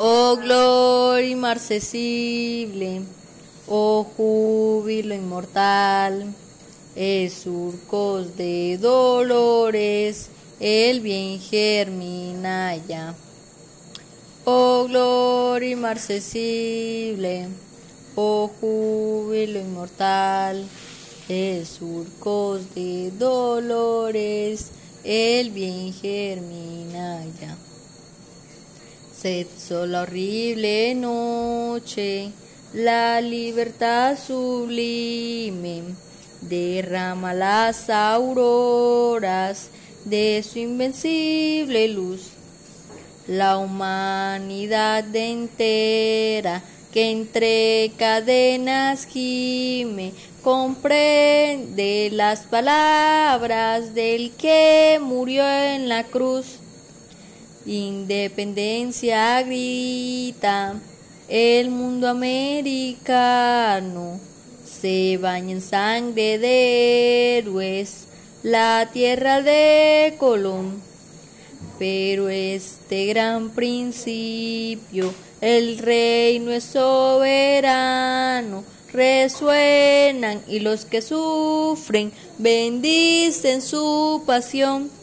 Oh gloria inmarcesible, oh júbilo inmortal, es surcos de dolores, el bien germina. Oh gloria inmarcesible, oh júbilo inmortal, es surcos de dolores, el bien germina. Sed la horrible noche, la libertad sublime, derrama las auroras de su invencible luz. La humanidad entera que entre cadenas gime, comprende las palabras del que murió en la cruz Independencia grita, el mundo americano se baña en sangre de héroes, la tierra de Colón. Pero este gran principio, el reino es soberano, resuenan y los que sufren bendicen su pasión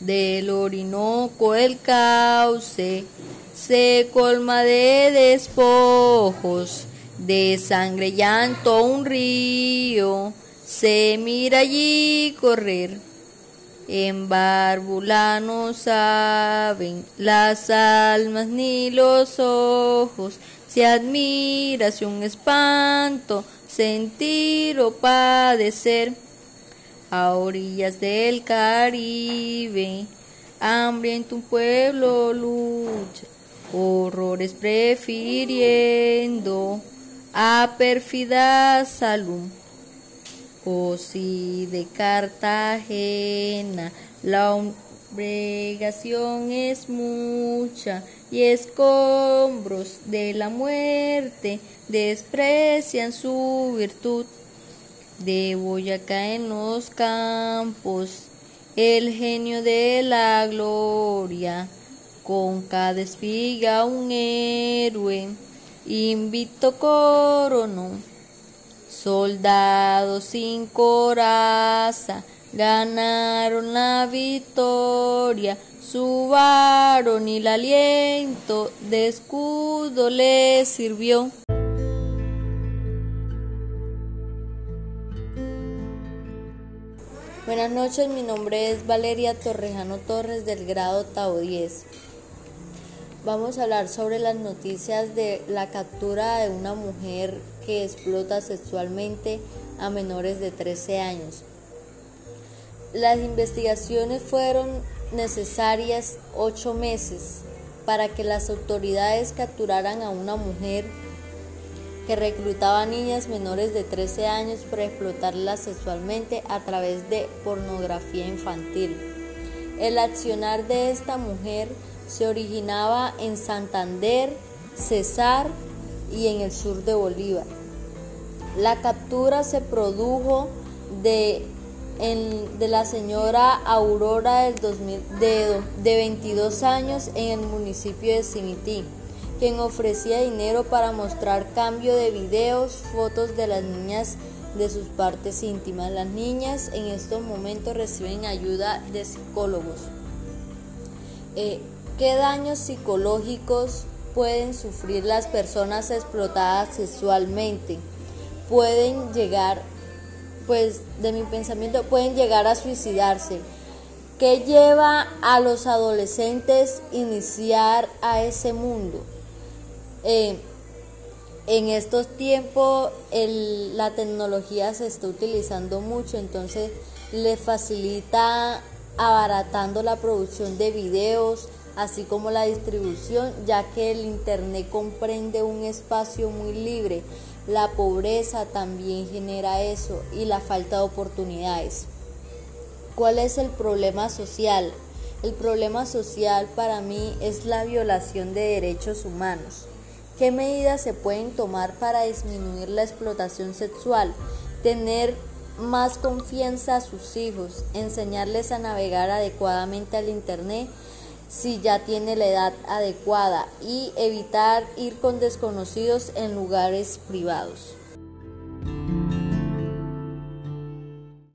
del Orinoco el cauce se colma de despojos, de sangre llanto un río, se mira allí correr. En Bárbula no saben las almas ni los ojos, se admira si un espanto, sentir o padecer a orillas del Caribe. Hambriento un pueblo lucha, horrores prefiriendo a pérfida salud. O de Cartagena la obligación es mucha y escombros de la muerte desprecian su virtud de Boyacá en los campos, el genio de la gloria, con cada espiga un héroe, invito corono, soldados sin coraza, ganaron la victoria, subaron y el aliento de escudo les sirvió. Buenas noches, mi nombre es Valeria Torrejano Torres del grado Tau 10. Vamos a hablar sobre las noticias de la captura de una mujer que explota sexualmente a menores de 13 años. Las investigaciones fueron necesarias ocho meses para que las autoridades capturaran a una mujer que reclutaba niñas menores de 13 años para explotarlas sexualmente a través de pornografía infantil. El accionar de esta mujer se originaba en Santander, Cesar y en el sur de Bolívar. La captura se produjo de, la señora Aurora del 2000, de, de 22 años en el municipio de Cimití quien ofrecía dinero para mostrar cambio de videos, fotos de las niñas de sus partes íntimas. Las niñas en estos momentos reciben ayuda de psicólogos. Eh, ¿Qué daños psicológicos pueden sufrir las personas explotadas sexualmente? Pueden llegar, pues de mi pensamiento, pueden llegar a suicidarse. ¿Qué lleva a los adolescentes iniciar a ese mundo? Eh, en estos tiempos la tecnología se está utilizando mucho, entonces le facilita abaratando la producción de videos, así como la distribución, ya que el Internet comprende un espacio muy libre. La pobreza también genera eso y la falta de oportunidades. ¿Cuál es el problema social? El problema social para mí es la violación de derechos humanos. ¿Qué medidas se pueden tomar para disminuir la explotación sexual? Tener más confianza a sus hijos, enseñarles a navegar adecuadamente al Internet si ya tiene la edad adecuada y evitar ir con desconocidos en lugares privados.